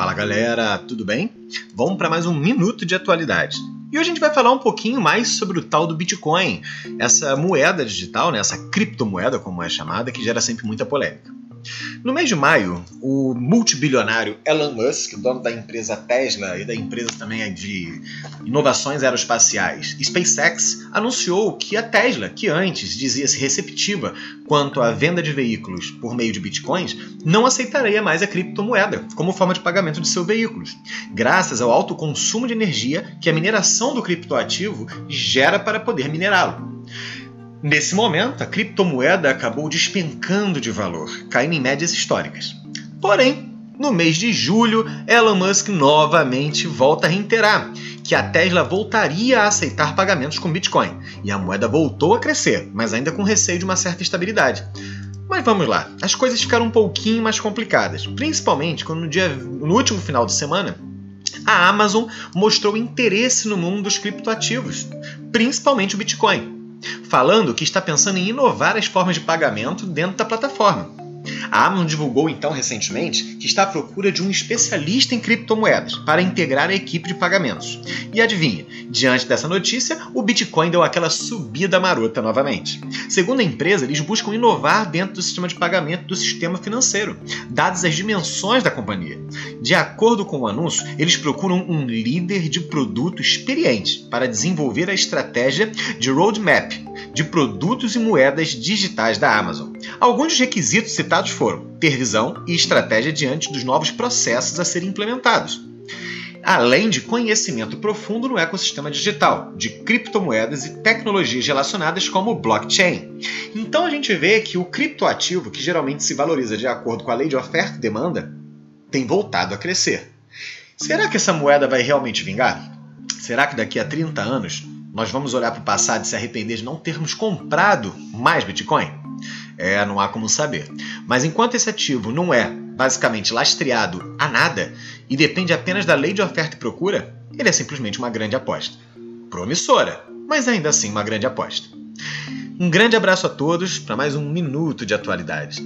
Fala galera, tudo bem? Vamos para mais um minuto de atualidade. E hoje a gente vai falar um pouquinho mais sobre o tal do Bitcoin, essa moeda digital, né, essa criptomoeda, como é chamada, que gera sempre muita polêmica. No mês de maio, o multibilionário Elon Musk, dono da empresa Tesla e da empresa também de inovações aeroespaciais SpaceX, anunciou que a Tesla, que antes dizia-se receptiva quanto à venda de veículos por meio de bitcoins, não aceitaria mais a criptomoeda como forma de pagamento de seus veículos, graças ao alto consumo de energia que a mineração do criptoativo gera para poder minerá-lo. Nesse momento, a criptomoeda acabou despencando de valor, caindo em médias históricas. Porém, no mês de julho, Elon Musk novamente volta a reiterar que a Tesla voltaria a aceitar pagamentos com Bitcoin, e a moeda voltou a crescer, mas ainda com receio de uma certa estabilidade. Mas vamos lá, as coisas ficaram um pouquinho mais complicadas, principalmente quando no, dia, no último final de semana a Amazon mostrou interesse no mundo dos criptoativos, principalmente o Bitcoin falando que está pensando em inovar as formas de pagamento dentro da plataforma. A Amazon divulgou então recentemente que está à procura de um especialista em criptomoedas para integrar a equipe de pagamentos. E adivinha, diante dessa notícia, o Bitcoin deu aquela subida marota novamente. Segundo a empresa, eles buscam inovar dentro do sistema de pagamento do sistema financeiro, dadas as dimensões da companhia. De acordo com o anúncio, eles procuram um líder de produto experiente para desenvolver a estratégia de roadmap de produtos e moedas digitais da Amazon. Alguns dos requisitos citados foram ter visão e estratégia diante dos novos processos a serem implementados, além de conhecimento profundo no ecossistema digital, de criptomoedas e tecnologias relacionadas como blockchain. Então a gente vê que o criptoativo, que geralmente se valoriza de acordo com a lei de oferta e demanda, tem voltado a crescer. Será que essa moeda vai realmente vingar? Será que daqui a 30 anos nós vamos olhar para o passado e se arrepender de não termos comprado mais Bitcoin? É, não há como saber. Mas enquanto esse ativo não é basicamente lastreado a nada e depende apenas da lei de oferta e procura, ele é simplesmente uma grande aposta. Promissora, mas ainda assim uma grande aposta. Um grande abraço a todos para mais um minuto de atualidade.